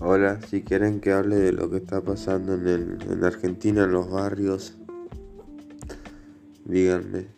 Hola, si quieren que hable de lo que está pasando en, el, en Argentina, en los barrios, díganme.